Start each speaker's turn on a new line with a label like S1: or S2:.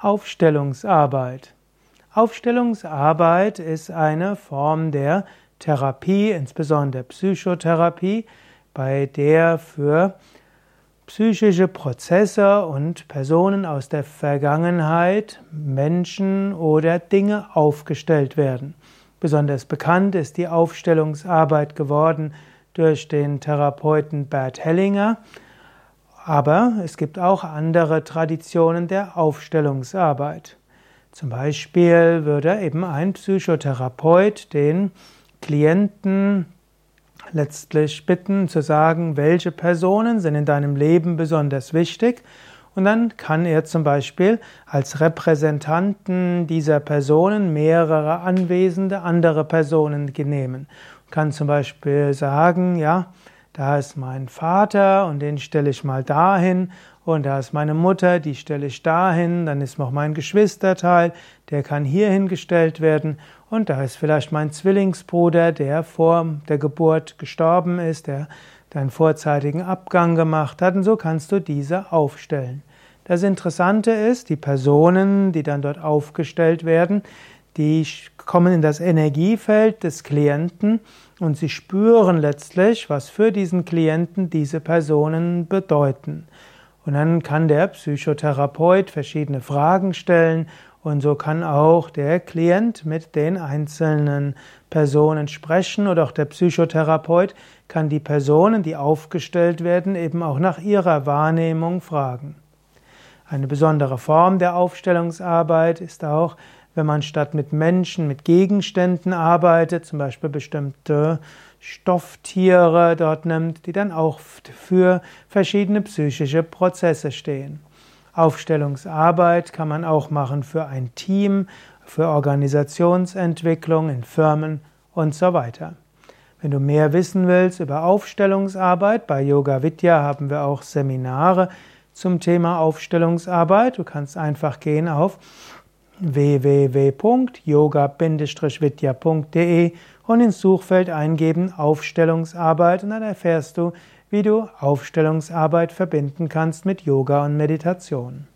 S1: Aufstellungsarbeit. Aufstellungsarbeit ist eine Form der Therapie, insbesondere Psychotherapie, bei der für psychische Prozesse und Personen aus der Vergangenheit Menschen oder Dinge aufgestellt werden. Besonders bekannt ist die Aufstellungsarbeit geworden durch den Therapeuten Bert Hellinger, aber es gibt auch andere Traditionen der Aufstellungsarbeit. Zum Beispiel würde eben ein Psychotherapeut den Klienten letztlich bitten zu sagen, welche Personen sind in deinem Leben besonders wichtig. Und dann kann er zum Beispiel als Repräsentanten dieser Personen mehrere anwesende andere Personen nehmen. Kann zum Beispiel sagen, ja, da ist mein Vater und den stelle ich mal dahin. Und da ist meine Mutter, die stelle ich dahin, dann ist noch mein Geschwisterteil, der kann hier hingestellt werden. Und da ist vielleicht mein Zwillingsbruder, der vor der Geburt gestorben ist, der deinen vorzeitigen Abgang gemacht hat. Und so kannst du diese aufstellen. Das Interessante ist, die Personen, die dann dort aufgestellt werden, die kommen in das Energiefeld des Klienten und sie spüren letztlich, was für diesen Klienten diese Personen bedeuten. Und dann kann der Psychotherapeut verschiedene Fragen stellen und so kann auch der Klient mit den einzelnen Personen sprechen oder auch der Psychotherapeut kann die Personen, die aufgestellt werden, eben auch nach ihrer Wahrnehmung fragen. Eine besondere Form der Aufstellungsarbeit ist auch, wenn man statt mit Menschen, mit Gegenständen arbeitet, zum Beispiel bestimmte Stofftiere dort nimmt, die dann auch für verschiedene psychische Prozesse stehen. Aufstellungsarbeit kann man auch machen für ein Team, für Organisationsentwicklung in Firmen und so weiter. Wenn du mehr wissen willst über Aufstellungsarbeit, bei Yoga Vidya haben wir auch Seminare zum Thema Aufstellungsarbeit. Du kannst einfach gehen auf www.yoga-vidya.de und ins Suchfeld eingeben Aufstellungsarbeit und dann erfährst du, wie du Aufstellungsarbeit verbinden kannst mit Yoga und Meditation.